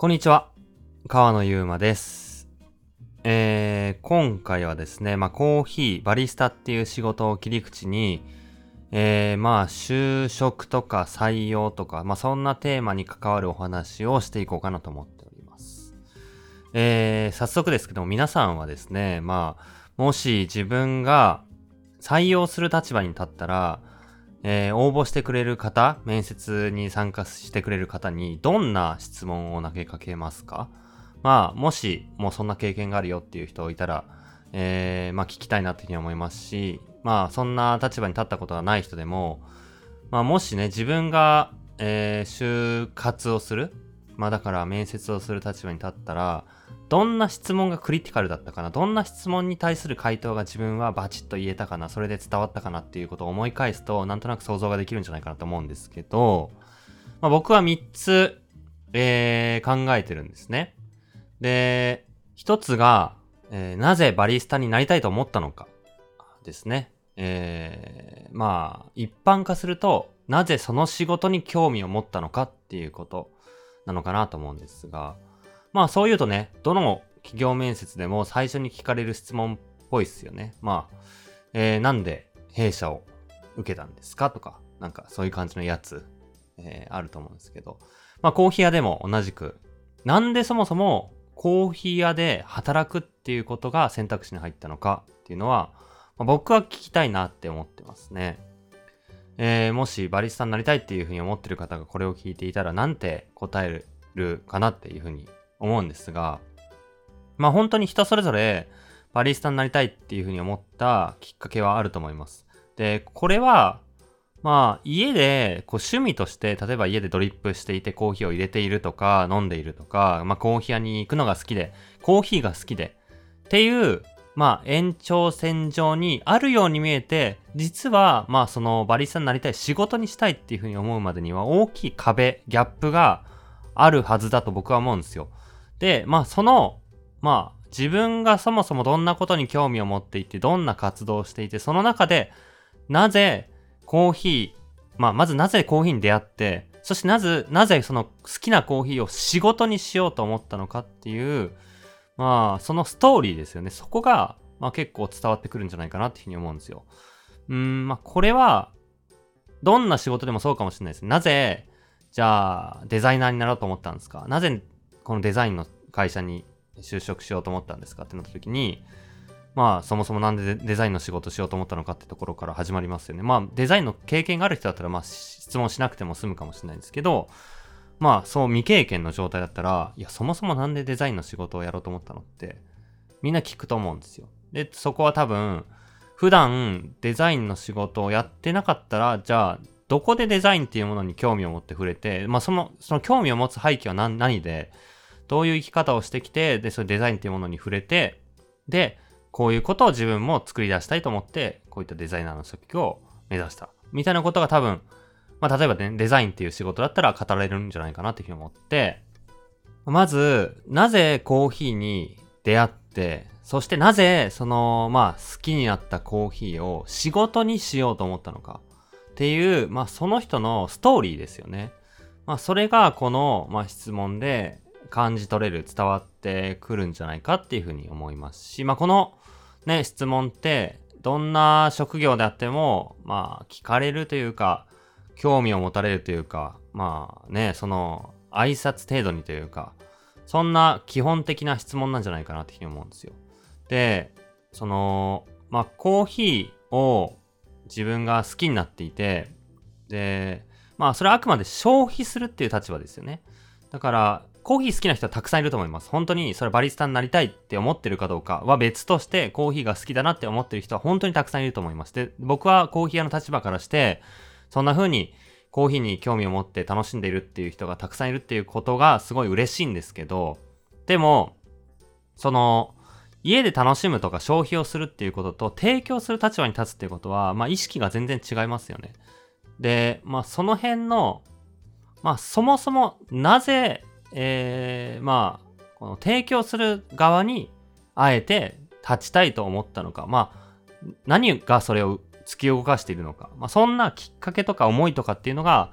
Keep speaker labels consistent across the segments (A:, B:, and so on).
A: こんにちは。川野ゆうまです。えー、今回はですね、まあ、コーヒー、バリスタっていう仕事を切り口に、えー、まあ、就職とか採用とか、まあ、そんなテーマに関わるお話をしていこうかなと思っております。えー、早速ですけども、皆さんはですね、まあ、もし自分が採用する立場に立ったら、えー応募してくれる方、面接に参加してくれる方に、どんな質問を投げかけますか？まあ、もし、もうそんな経験があるよっていう人いたら、えーまあ聞きたいなっていうふうに思いますし、まあ、そんな立場に立ったことがない人でも、まあ、もしね、自分が、えー就活をする、まあだから面接をする立場に立ったら、どんな質問がクリティカルだったかな？どんな質問に対する回答が自分はバチッと言えたかな？それで伝わったかなっていうことを思い返すと、なんとなく想像ができるんじゃないかなと思うんですけど、まあ、僕は3つ、えー考えてるんですね。で、1つが、えーなぜバリスタになりたいと思ったのかですね。えーまあ、一般化すると、なぜその仕事に興味を持ったのかっていうことなのかなと思うんですが、まあそう言うとね、どの企業面接でも最初に聞かれる質問っぽいっすよね。まあ、えーなんで弊社を受けたんですかとか、なんかそういう感じのやつ、えーあると思うんですけど、まあコーヒー屋でも同じく、なんでそもそもコーヒー屋で働くっていうことが選択肢に入ったのかっていうのは、まあ僕は聞きたいなって思ってますね。えーもしバリスタになりたいっていうふうに思ってる方がこれを聞いていたら、なんて答えるかなっていうふうに思うんですが、まあ本当に人それぞれバリスタになりたいっていうふうに思ったきっかけはあると思います。で、これは、まあ家でこう趣味として、例えば家でドリップしていてコーヒーを入れているとか、飲んでいるとか、まあコーヒー屋に行くのが好きで、コーヒーが好きで、っていう、まあ延長線上にあるように見えて、実はまあそのバリスタになりたい仕事にしたいっていうふうに思うまでには大きい壁、ギャップがあるはずだと僕は思うんですよ。で、まあその、まあ自分がそもそもどんなことに興味を持っていて、どんな活動をしていて、その中で、なぜコーヒー、まあまずなぜコーヒーに出会って、そしてなぜ、なぜその好きなコーヒーを仕事にしようと思ったのかっていう、まあそのストーリーですよね。そこが、まあ結構伝わってくるんじゃないかなっていうふうに思うんですよ。うん、まあこれは、どんな仕事でもそうかもしれないです。なぜ、じゃあ、デザイナーになろうと思ったんですか？なぜ、このデザインの会社に就職しようと思ったんですかってなった時に、まあ、そもそもなんでデザインの仕事しようと思ったのかってところから始まりますよね。まあ、デザインの経験がある人だったら、まあ、質問しなくても済むかもしれないんですけど、まあ、そう未経験の状態だったら、いや、そもそもなんでデザインの仕事をやろうと思ったのって、みんな聞くと思うんですよ。で、そこは多分、普段デザインの仕事をやってなかったら、じゃあ、どこでデザインっていうものに興味を持って触れて、まあ、その、その興味を持つ背景は何何で、どういう生き方をしてきて、で、そのデザインっていうものに触れて、で、こういうことを自分も作り出したいと思って、こういったデザイナーの職業を目指した。みたいなことが多分、まあ、例えばね、デザインっていう仕事だったら語られるんじゃないかなっていうふうに思って、まず、なぜコーヒーに出会って、そしてなぜ、その、まあ、好きになったコーヒーを仕事にしようと思ったのかっていう、まあ、その人のストーリーですよね。まあ、それがこの、まあ、質問で感じ取れる、伝わってくるんじゃないかっていうふうに思いますし、まあ、このね、質問って、どんな職業であっても、まあ、聞かれるというか、興味を持たれるというか、まあね、その、挨拶程度にというか、そんな基本的な質問なんじゃないかなっていうふうに思うんですよ。で、その、まあ、コーヒーを自分が好きになっていて、で、まあ、それはあくまで消費するっていう立場ですよね。だから、コーヒー好きな人はたくさんいると思います。本当にそれバリスタになりたいって思ってるかどうかは別として、コーヒーが好きだなって思ってる人は本当にたくさんいると思います。で、僕はコーヒー屋の立場からして、そんな風にコーヒーに興味を持って楽しんでいるっていう人がたくさんいるっていうことがすごい嬉しいんですけど、でも、その、家で楽しむとか消費をするっていうことと提供する立場に立つっていうことは、まあ意識が全然違いますよね。で、まあその辺の、まあそもそもなぜ、えー、まあ、この提供する側にあえて立ちたいと思ったのか、まあ何がそれを突き動かしているのか、まあそんなきっかけとか思いとかっていうのが、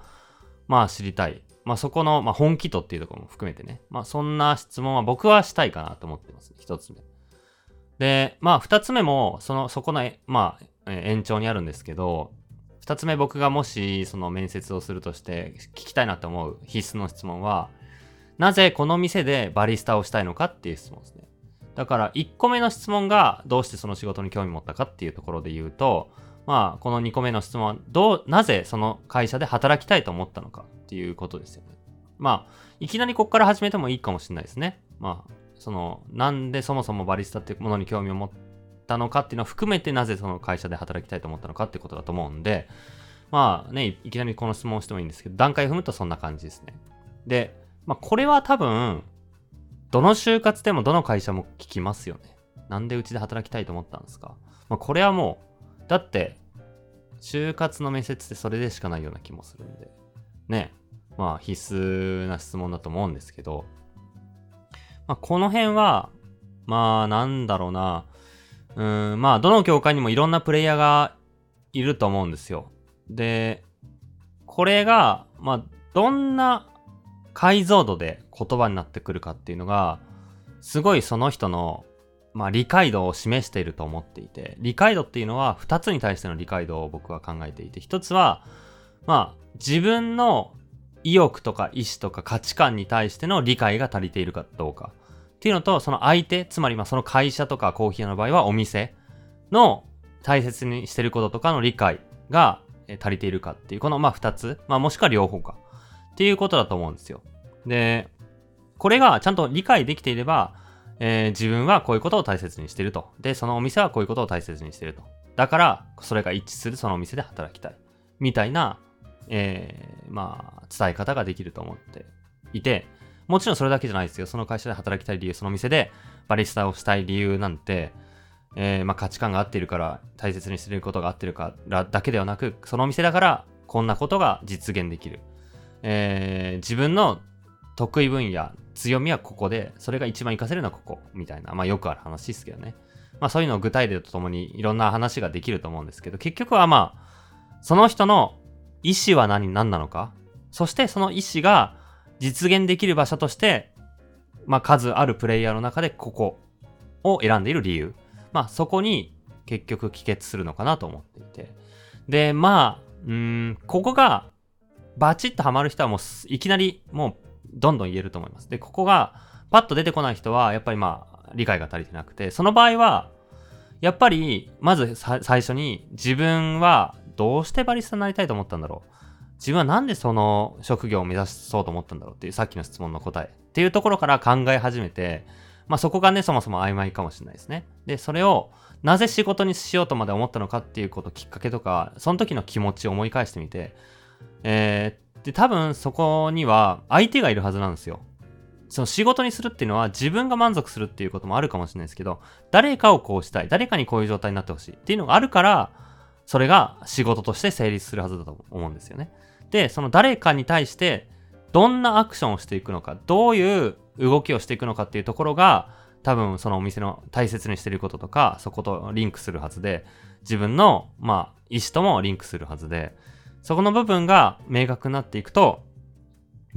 A: まあ知りたい。まあそこの、まあ、本気度っていうところも含めてね、まあそんな質問は僕はしたいかなと思ってます、ね、一つ目。で、まあ二つ目も、その、そこの、まあ、延長にあるんですけど、二つ目僕がもしその面接をするとして聞きたいなと思う必須の質問は、なぜこの店でバリスタをしたいのかっていう質問ですね。だから1個目の質問がどうしてその仕事に興味持ったかっていうところで言うと、まあこの2個目の質問はどう、なぜその会社で働きたいと思ったのかっていうことですよね。まあ、いきなりここから始めてもいいかもしれないですね。まあ、その、なんでそもそもバリスタってものに興味を持ったのかっていうのを含めてなぜその会社で働きたいと思ったのかってことだと思うんで、まあね、いきなりこの質問をしてもいいんですけど、段階踏むとそんな感じですね。で、まあこれは多分、どの就活でもどの会社も聞きますよね。なんでうちで働きたいと思ったんですかまあこれはもう、だって、就活の面接ってそれでしかないような気もするんで、ね。まあ必須な質問だと思うんですけど、まあこの辺は、まあなんだろうな、うん、まあどの業界にもいろんなプレイヤーがいると思うんですよ。で、これが、まあどんな解像度で言葉になってくるかっていうのが、すごいその人のまあ、理解度を示していると思っていて、理解度っていうのは2つに対しての理解度を僕は考えていて、1つは、まあ、自分の意欲とか意思とか価値観に対しての理解が足りているかどうか。っていうのと、その相手、つまりまあその会社とかコーヒー屋の場合はお店の大切にしてることとかの理解が足りているかっていう、このまあ2つ、まあもしくは両方か。っていうことだと思うんですよ。で、これがちゃんと理解できていれば、えー、自分はこういうことを大切にしてると。で、そのお店はこういうことを大切にしてると。だから、それが一致するそのお店で働きたい。みたいな、えー、まあ、伝え方ができると思っていて、もちろんそれだけじゃないですよ。その会社で働きたい理由、その店でバリスタをしたい理由なんて、えー、まあ価値観が合ってるから、大切にしてることが合ってるからだけではなく、そのお店だから、こんなことが実現できる。えー、自分の得意分野、強みはここで、それが一番活かせるのはここ、みたいな、まあよくある話ですけどね。まあそういうのを具体例とともにいろんな話ができると思うんですけど、結局はまあ、その人の意思は何、何なのか、そしてその意思が実現できる場所として、まあ数あるプレイヤーの中でここを選んでいる理由。まあそこに結局帰結するのかなと思っていて。で、まあ、うん、ここがバチッとハマる人はもういきなりもうどんどん言えると思います。で、ここがパッと出てこない人は、やっぱりまあ、理解が足りてなくて、その場合は、やっぱり、まず最初に自分はどうしてバリスタになりたいと思ったんだろう。自分はなんでその職業を目指そうと思ったんだろうっていうさっきの質問の答えっていうところから考え始めて、まあそこがね、そもそも曖昧かもしれないですね。で、それをなぜ仕事にしようとまで思ったのかっていうこときっかけとか、その時の気持ちを思い返してみて、えー、で、多分そこには相手がいるはずなんですよ。その仕事にするっていうのは自分が満足するっていうこともあるかもしれないですけど、誰かをこうしたい、誰かにこういう状態になってほしいっていうのがあるから、それが仕事として成立するはずだと思うんですよね。で、その誰かに対してどんなアクションをしていくのか、どういう動きをしていくのかっていうところが、多分そのお店の大切にしてることとか、そことリンクするはずで、自分の、まあ、意思ともリンクするはずで、そこの部分が明確になっていくと、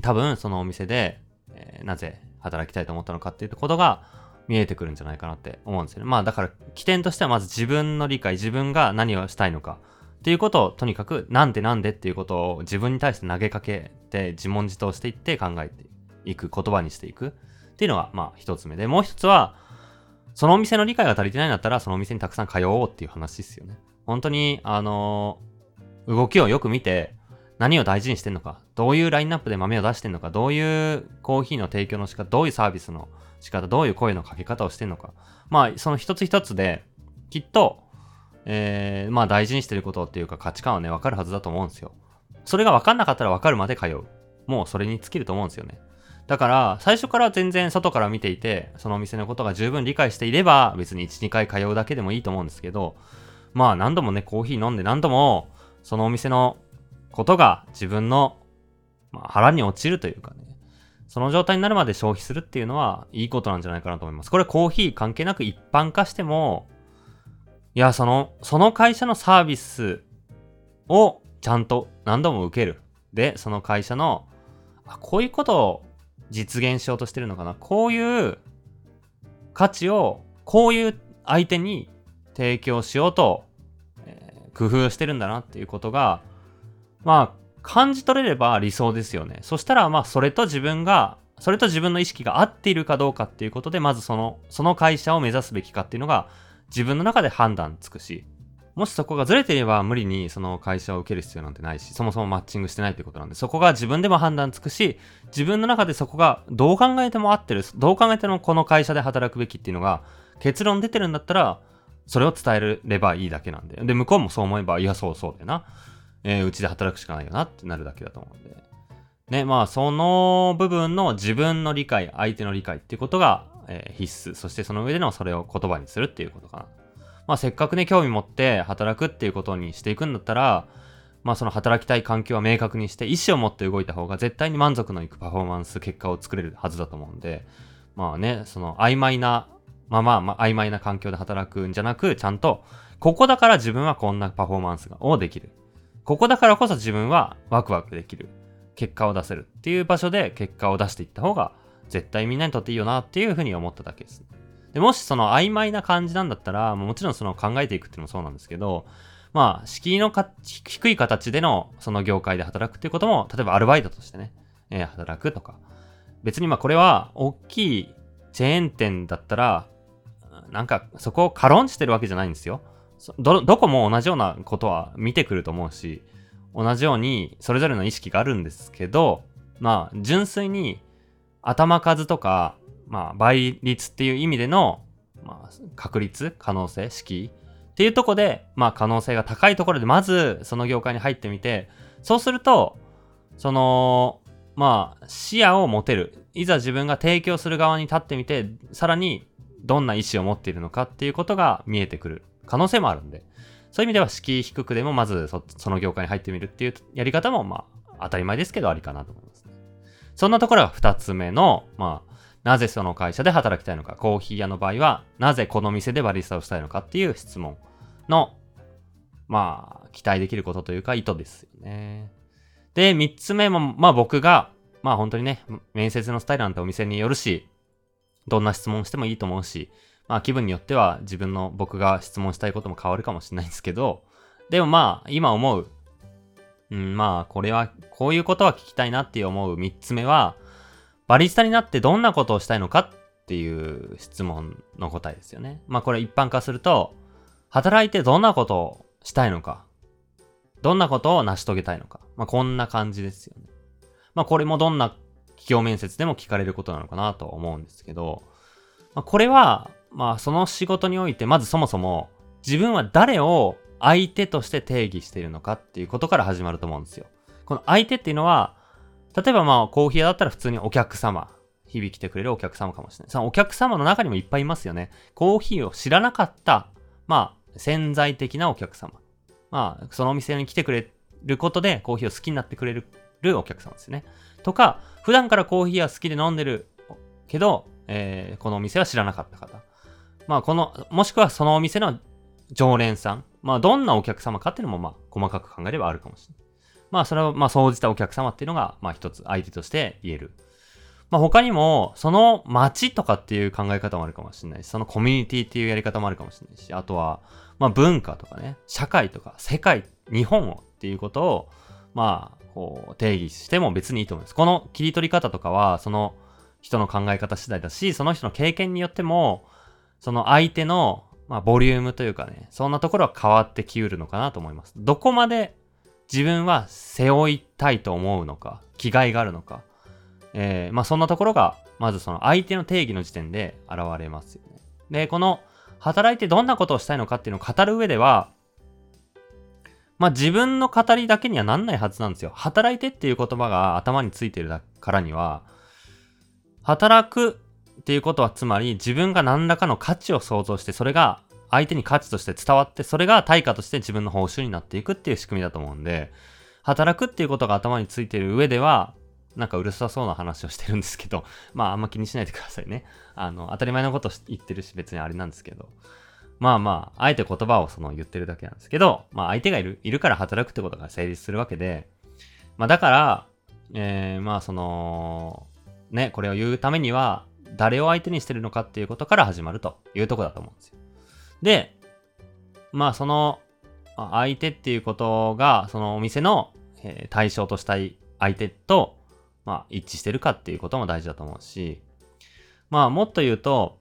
A: 多分そのお店で、えー、なぜ働きたいと思ったのかっていうことが見えてくるんじゃないかなって思うんですよね。まあだから起点としてはまず自分の理解、自分が何をしたいのかっていうことをとにかくなんでなんでっていうことを自分に対して投げかけて自問自答していって考えていく、言葉にしていくっていうのがまあ一つ目で、もう一つはそのお店の理解が足りてないんだったらそのお店にたくさん通おうっていう話ですよね。本当にあのー動きをよく見て、何を大事にしてんのか、どういうラインナップで豆を出してんのか、どういうコーヒーの提供の仕方、どういうサービスの仕方、どういう声のかけ方をしてんのか。まあ、その一つ一つで、きっと、えー、まあ大事にしてることっていうか価値観はね、わかるはずだと思うんですよ。それがわかんなかったらわかるまで通う。もうそれに尽きると思うんですよね。だから、最初から全然外から見ていて、そのお店のことが十分理解していれば、別に1、2回通うだけでもいいと思うんですけど、まあ何度もね、コーヒー飲んで何度も、そのお店のことが自分の、まあ、腹に落ちるというかね、その状態になるまで消費するっていうのはいいことなんじゃないかなと思います。これコーヒー関係なく一般化しても、いや、その、その会社のサービスをちゃんと何度も受ける。で、その会社のあ、こういうことを実現しようとしてるのかな。こういう価値を、こういう相手に提供しようと、工夫してるんだなっていうことが、まあ、感じ取れれば理想ですよね。そしたら、まあ、それと自分が、それと自分の意識が合っているかどうかっていうことで、まずその、その会社を目指すべきかっていうのが、自分の中で判断つくし、もしそこがずれていれば無理にその会社を受ける必要なんてないし、そもそもマッチングしてないってことなんで、そこが自分でも判断つくし、自分の中でそこがどう考えても合ってる、どう考えてもこの会社で働くべきっていうのが結論出てるんだったら、それを伝えればいいだけなんで。で、向こうもそう思えば、いや、そうそうだよな。えー、うちで働くしかないよなってなるだけだと思うんで。ね、まあ、その部分の自分の理解、相手の理解っていうことが、えー、必須。そしてその上でのそれを言葉にするっていうことかな。まあ、せっかくね、興味持って働くっていうことにしていくんだったら、まあ、その働きたい環境は明確にして、意思を持って動いた方が絶対に満足のいくパフォーマンス、結果を作れるはずだと思うんで、まあね、その曖昧な、まあまあ、まあ、曖昧な環境で働くんじゃなく、ちゃんと、ここだから自分はこんなパフォーマンスをできる。ここだからこそ自分はワクワクできる。結果を出せるっていう場所で結果を出していった方が絶対みんなにとっていいよなっていうふうに思っただけです。でもしその曖昧な感じなんだったら、もちろんその考えていくっていうのもそうなんですけど、まあ、敷居のか低い形でのその業界で働くっていうことも、例えばアルバイトとしてね、えー、働くとか。別にまあこれは大きいチェーン店だったら、なんかそこを軽んじてるわけじゃないんですよ。ど、どこも同じようなことは見てくると思うし、同じようにそれぞれの意識があるんですけど、まあ、純粋に頭数とか、まあ、倍率っていう意味での、まあ、確率、可能性、式っていうとこで、まあ、可能性が高いところで、まずその業界に入ってみて、そうすると、その、まあ、視野を持てる。いざ自分が提供する側に立ってみて、さらにどんな意思を持っているのかっていうことが見えてくる可能性もあるんで。そういう意味では敷居低くでもまずその業界に入ってみるっていうやり方もまあ当たり前ですけどありかなと思いますね。そんなところが二つ目の、まあ、なぜその会社で働きたいのか、コーヒー屋の場合は、なぜこの店でバリスタをしたいのかっていう質問の、まあ、期待できることというか意図ですよね。で、三つ目も、まあ僕が、まあ本当にね、面接のスタイルなんてお店によるし、どんな質問してもいいと思うし、まあ気分によっては自分の僕が質問したいことも変わるかもしれないんですけど、でもまあ今思う、うん、まあこれは、こういうことは聞きたいなって思う3つ目は、バリスタになってどんなことをしたいのかっていう質問の答えですよね。まあこれ一般化すると、働いてどんなことをしたいのか、どんなことを成し遂げたいのか、まあこんな感じですよね。まあこれもどんな企業面接でも聞かれることなのかなと思うんですけど、まあ、これはまあその仕事においてまずそもそも自分は誰を相手として定義しているのかっていうことから始まると思うんですよ。この相手っていうのは、例えばまあコーヒー屋だったら普通にお客様、日々来てくれるお客様かもしれない。そのお客様の中にもいっぱいいますよね。コーヒーを知らなかった、まあ潜在的なお客様。まあそのお店に来てくれることでコーヒーを好きになってくれるお客様ですね。とか、普段からコーヒーは好きで飲んでるけど、えー、このお店は知らなかった方。まあ、この、もしくはそのお店の常連さん。まあ、どんなお客様かっていうのも、まあ、細かく考えればあるかもしれない。まあ、それを、まあ、総じたお客様っていうのが、まあ、一つ相手として言える。まあ、他にも、その街とかっていう考え方もあるかもしれないし、そのコミュニティっていうやり方もあるかもしれないし、あとは、まあ、文化とかね、社会とか、世界、日本をっていうことを、まあ、こう、定義しても別にいいと思います。この切り取り方とかは、その人の考え方次第だし、その人の経験によっても、その相手の、まあ、ボリュームというかね、そんなところは変わってきうるのかなと思います。どこまで自分は背負いたいと思うのか、気概があるのか、えー、まあそんなところが、まずその相手の定義の時点で現れますよね。で、この、働いてどんなことをしたいのかっていうのを語る上では、まあ自分の語りだけにはなんないはずなんですよ。働いてっていう言葉が頭についてるからには、働くっていうことはつまり自分が何らかの価値を想像してそれが相手に価値として伝わってそれが対価として自分の報酬になっていくっていう仕組みだと思うんで働くっていうことが頭についてる上ではなんかうるさそうな話をしてるんですけどまああんま気にしないでくださいねあの当たり前のこと言ってるし別にあれなんですけどまあまああえて言葉をその言ってるだけなんですけどまあ相手がいるいるから働くってことが成立するわけでまあだからえー、まあその、ね、これを言うためには、誰を相手にしてるのかっていうことから始まるというとこだと思うんですよ。で、まあその相手っていうことが、そのお店の、対象としたい相手と、まあ一致してるかっていうことも大事だと思うし、まあもっと言うと、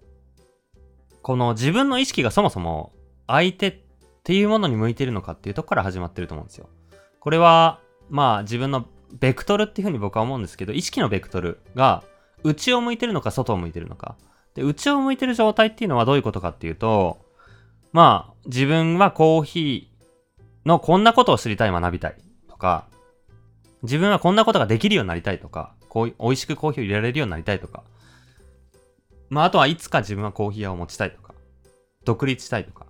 A: この自分の意識がそもそも相手っていうものに向いてるのかっていうとこから始まってると思うんですよ。これは、まあ自分のベクトルっていうふうに僕は思うんですけど、意識のベクトルが内を向いてるのか外を向いてるのか。で、内を向いてる状態っていうのはどういうことかっていうと、まあ自分はコーヒーのこんなことを知りたい、学びたいとか、自分はこんなことができるようになりたいとか、こう美味しくコーヒーを入れられるようになりたいとか、まあ、あとはいつか自分はコーヒー屋を持ちたいとか、独立したいとか。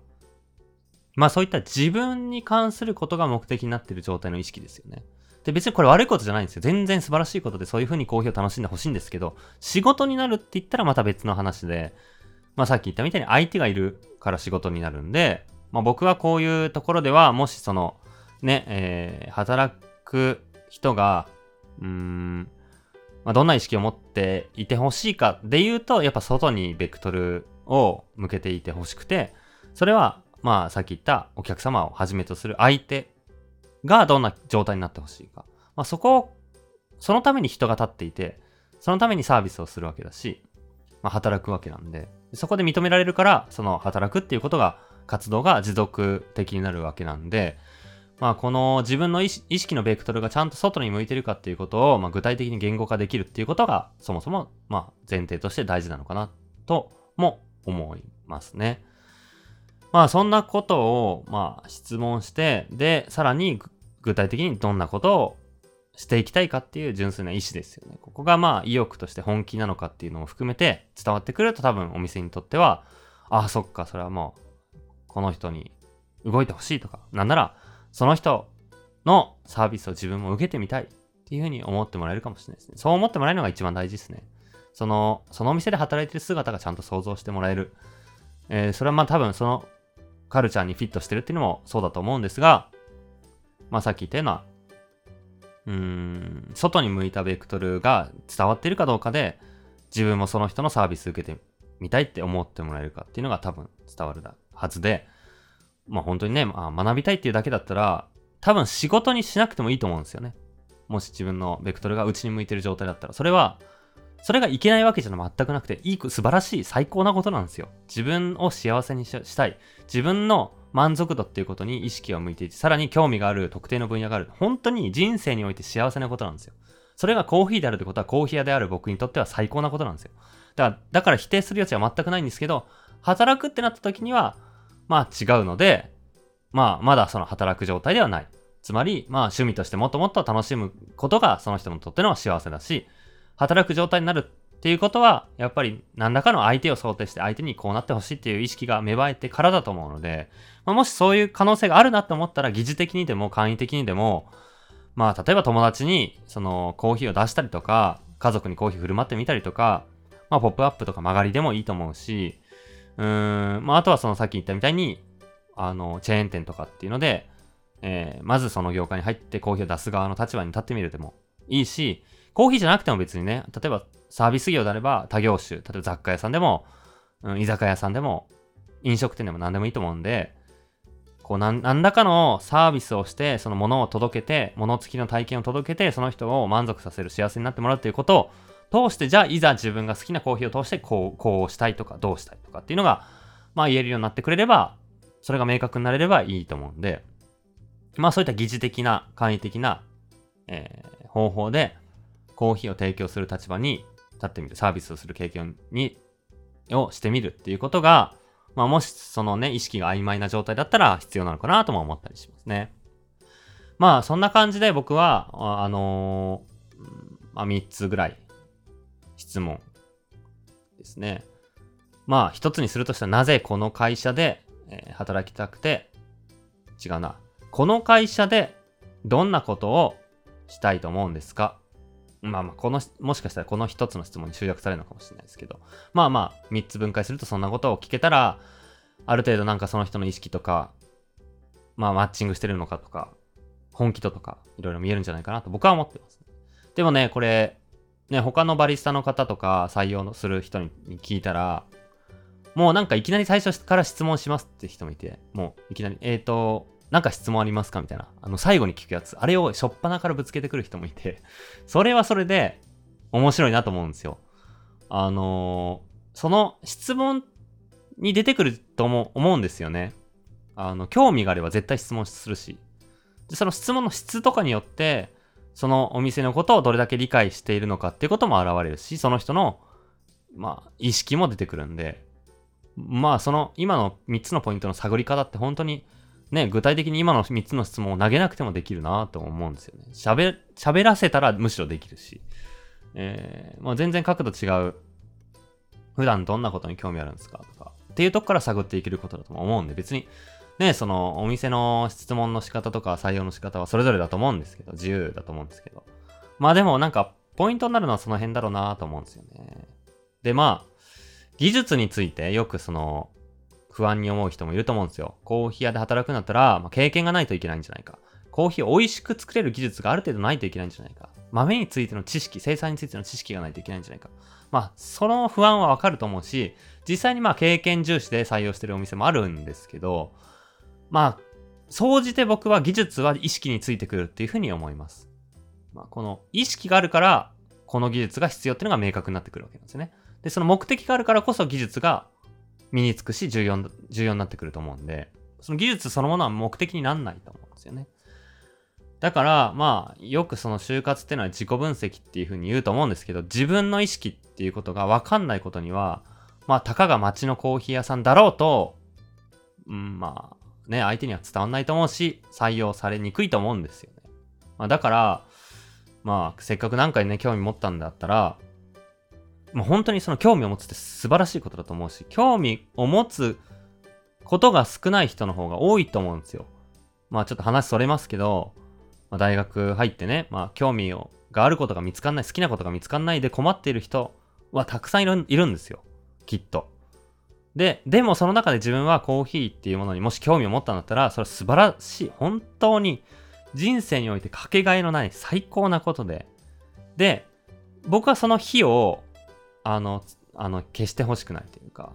A: まあそういった自分に関することが目的になっている状態の意識ですよね。で、別にこれ悪いことじゃないんですよ。全然素晴らしいことでそういう風にコーヒーを楽しんでほしいんですけど、仕事になるって言ったらまた別の話で、まあさっき言ったみたいに相手がいるから仕事になるんで、まあ僕はこういうところでは、もしその、ね、えー、働く人が、うーん、まあ、どんな意識を持っていてほしいかで言うと、やっぱ外にベクトルを向けていてほしくて、それは、まあさっき言ったお客様をはじめとする相手がどんな状態になってほしいか。まあそこを、そのために人が立っていて、そのためにサービスをするわけだし、まあ働くわけなんで、そこで認められるから、その働くっていうことが、活動が持続的になるわけなんで、まあ、この自分の意識のベクトルがちゃんと外に向いてるかっていうことを、まあ、具体的に言語化できるっていうことが、そもそも、まあ、前提として大事なのかな、とも思いますね。まあ、そんなことを、まあ、質問して、で、さらに具体的にどんなことをしていきたいかっていう純粋な意思ですよね。ここがまあ意欲として本気なのかっていうのを含めて伝わってくると多分お店にとっては、ああ、そっか、それはもう、この人に動いてほしいとか、なんなら、その人のサービスを自分も受けてみたいっていうふうに思ってもらえるかもしれないですね。そう思ってもらえるのが一番大事ですね。その、そのお店で働いてる姿がちゃんと想像してもらえる。えー、それはまあ多分そのカルチャーにフィットしてるっていうのもそうだと思うんですが、まあさっき言ったような、うーん、外に向いたベクトルが伝わっているかどうかで、自分もその人のサービス受けてみたいって思ってもらえるかっていうのが多分伝わるはずで、まあ本当にね、ま、学びたいっていうだけだったら、多分仕事にしなくてもいいと思うんですよね。もし自分のベクトルが内に向いてる状態だったら。それは、それがいけないわけじゃ全くなくて、いい、素晴らしい、最高なことなんですよ。自分を幸せにしたい。自分の満足度っていうことに意識を向いていて、さらに興味がある特定の分野がある。本当に人生において幸せなことなんですよ。それがコーヒーであるってことは、コーヒー屋である僕にとっては最高なことなんですよ。だから、だから否定する余地は全くないんですけど、働くってなった時には、まあ違うので、まあまだその働く状態ではない。つまり、まあ趣味としてもっともっと楽しむことがその人にとっての幸せだし、働く状態になるっていうことは、やっぱり何らかの相手を想定して相手にこうなってほしいっていう意識が芽生えてからだと思うので、まあ、もしそういう可能性があるなって思ったら、疑似的にでも簡易的にでも、まあ例えば友達にそのコーヒーを出したりとか、家族にコーヒー振る舞ってみたりとか、まあポップアップとか曲がりでもいいと思うし、うん、まあ、あとはそのさっき言ったみたいに、あの、チェーン店とかっていうので、えー、まずその業界に入ってコーヒーを出す側の立場に立ってみるでもいいし、コーヒーじゃなくても別にね、例えばサービス業であれば他業種、例えば雑貨屋さんでも、うん、居酒屋さんでも、飲食店でも何でもいいと思うんで、こう何何らかのサービスをして、そのものを届けて、物付きの体験を届けて、その人を満足させる、幸せになってもらうということを通して、じゃあ、いざ自分が好きなコーヒーを通して、こう、こうしたいとか、どうしたいとかっていうのが、まあ言えるようになってくれれば、それが明確になれればいいと思うんで、まあそういった疑似的な、簡易的な、えー、方法で、コーヒーを提供する立場に立ってみる、サービスをする経験に、をしてみるっていうことが、まあもしそのね、意識が曖昧な状態だったら必要なのかなとも思ったりしますね。まあそんな感じで僕は、あのー、まあ3つぐらい質問ですね。まあ、一つにするとしたら、なぜこの会社で、え、働きたくて、違うな。この会社でどんなことをしたいと思うんですか？まあまあ、この、もしかしたらこの一つの質問に集約されるのかもしれないですけど、まあまあ、三つ分解するとそんなことを聞けたら、ある程度なんかその人の意識とか、まあマッチングしてるのかとか、本気度とか、いろいろ見えるんじゃないかなと僕は思ってます。でもね、これ、ね、他のバリスタの方とか採用する人に聞いたら、もうなんかいきなり最初から質問しますって人もいて、もういきなり、えーと、なんか質問ありますかみたいな。あの、最後に聞くやつ。あれをしょっぱなからぶつけてくる人もいて、それはそれで面白いなと思うんですよ。あのー、その質問に出てくると思うんですよね。あの、興味があれば絶対質問するし。で、その質問の質とかによって、そのお店のことをどれだけ理解しているのかっていうことも現れるし、その人の、まあ、意識も出てくるんで、まあ、その、今の3つのポイントの探り方って本当に、ね、具体的に今の3つの質問を投げなくてもできるなと思うんですよね。喋、らせたらむしろできるし。えー、まあ、全然角度違う。普段どんなことに興味あるんですかとか。っていうとこから探っていけることだと思うんで、別に、ね、その、お店の質問の仕方とか採用の仕方はそれぞれだと思うんですけど、自由だと思うんですけど。まあでもなんか、ポイントになるのはその辺だろうなと思うんですよね。で、まあ、技術についてよくその、不安に思う人もいると思うんですよ。コーヒー屋で働くんだったら、まあ、経験がないといけないんじゃないか。コーヒーを美味しく作れる技術がある程度ないといけないんじゃないか。豆についての知識、生産についての知識がないといけないんじゃないか。まあ、その不安はわかると思うし、実際にまあ経験重視で採用してるお店もあるんですけど、まあ、総じて僕は技術は意識についてくるっていうふうに思います。まあ、この意識があるから、この技術が必要っていうのが明確になってくるわけなんですね。で、その目的があるからこそ技術が身につくし重要、重要になってくると思うんで、その技術そのものは目的になんないと思うんですよね。だから、まあ、よくその就活っていうのは自己分析っていうふうに言うと思うんですけど、自分の意識っていうことがわかんないことには、まあ、たかが町のコーヒー屋さんだろうと、うん、まあ、ね、相手には伝わんないと思うし、採用されにくいと思うんですよね。まあ、だから、まあ、せっかく何回ね、興味持ったんだったら、もう本当にその興味を持つって素晴らしいことだと思うし、興味を持つことが少ない人の方が多いと思うんですよ。まあちょっと話それますけど、まあ、大学入ってね、まあ、興味をがあることが見つかんない、好きなことが見つかんないで困っている人はたくさんいるいるんですよ。きっと。で、でもその中で自分はコーヒーっていうものにもし興味を持ったんだったら、それは素晴らしい。本当に人生においてかけがえのない最高なことで。で、僕はその日を、あの、あの、消してほしくないというか。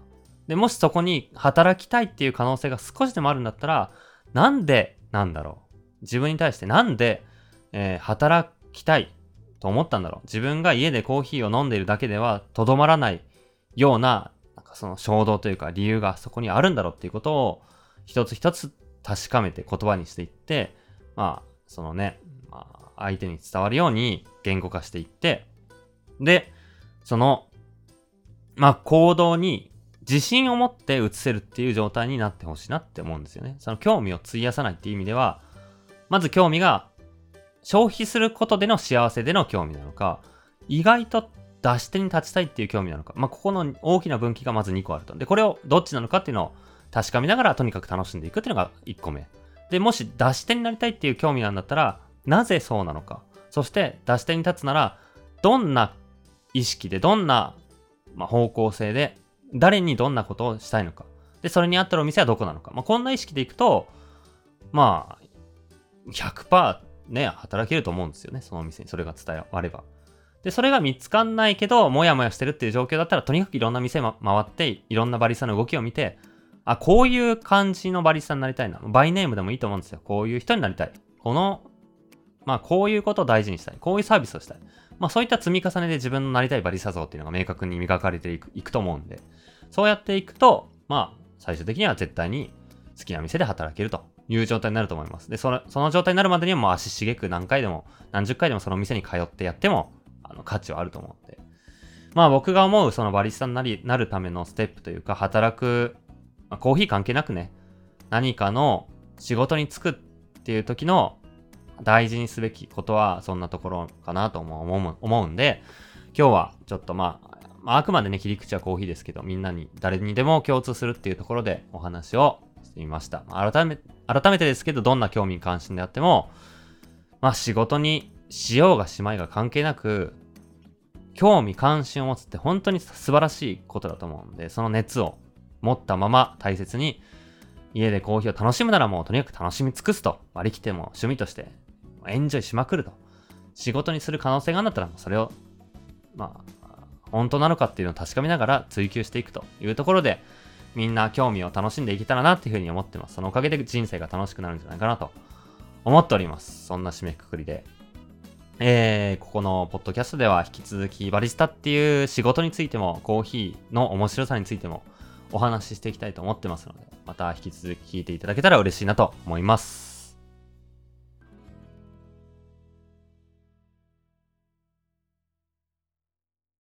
A: で、もしそこに働きたいっていう可能性が少しでもあるんだったら、なんでなんだろう。自分に対してなんで、えー、働きたいと思ったんだろう。自分が家でコーヒーを飲んでいるだけではとどまらないような、なんかその衝動というか理由がそこにあるんだろうっていうことを一つ一つ確かめて言葉にしていって、まあ、そのね、まあ、相手に伝わるように言語化していって、で、その、まあ、行動に自信を持って移せるっていう状態になってほしいなって思うんですよね。その興味を費やさないっていう意味では、まず興味が消費することでの幸せでの興味なのか、意外と出し手に立ちたいっていう興味なのか、まあ、ここの大きな分岐がまず2個あると。で、これをどっちなのかっていうのを確かめながらとにかく楽しんでいくっていうのが1個目。で、もし出し手になりたいっていう興味なんだったら、なぜそうなのか。そして出し手に立つなら、どんな意識で、どんな、ま、方向性で、誰にどんなことをしたいのか。で、それに合ってるお店はどこなのか。まあ、こんな意識でいくと、まあ、100%ね、働けると思うんですよね。そのお店にそれが伝われば。で、それが見つかんないけど、もやもやしてるっていう状況だったら、とにかくいろんな店、ま、回って、いろんなバリスタの動きを見て、あ、こういう感じのバリスタになりたいな。バイネームでもいいと思うんですよ。こういう人になりたい。この、まあ、こういうことを大事にしたい。こういうサービスをしたい。まあ、そういった積み重ねで自分のなりたいバリスタ像っていうのが明確に磨かれていくいくと思うんで、そうやっていくと、まあ、最終的には絶対に好きな店で働けるという状態になると思います。で、その、その状態になるまでにはもう足しげく何回でも、何十回でもその店に通ってやっても、の、価値はあると思うんで。まあ僕が思うそのバリスタになり、なるためのステップというか、働く、まあ、コーヒー関係なくね、何かの仕事に就くっていう時の大事にすべきことはそんなところかなと思う思うんで、今日はちょっとまあ、まあ、あくまでね、切り口はコーヒーですけど、みんなに、誰にでも共通するっていうところでお話をしてみました。改め、改めてですけど、どんな興味関心であっても、まあ仕事にしようがしまいが関係なく、興味関心を持つって本当に素晴らしいことだと思うんで、その熱を持ったまま大切に、家でコーヒーを楽しむならもうとにかく楽しみ尽くすと割り切っても趣味としてエンジョイしまくると。仕事にする可能性があるんだったらもう、それを、まあ、本当なのかっていうのを確かめながら追求していくというところで、みんな興味を楽しんでいけたらなっていうふうに思ってます。そのおかげで人生が楽しくなるんじゃないかなと思っております。そんな締めくくりで。えー、ここのポッドキャストでは引き続きバリスタっていう仕事についてもコーヒーの面白さについてもお話ししていきたいと思ってますので、また引き続き聞いていただけたら嬉しいなと思います。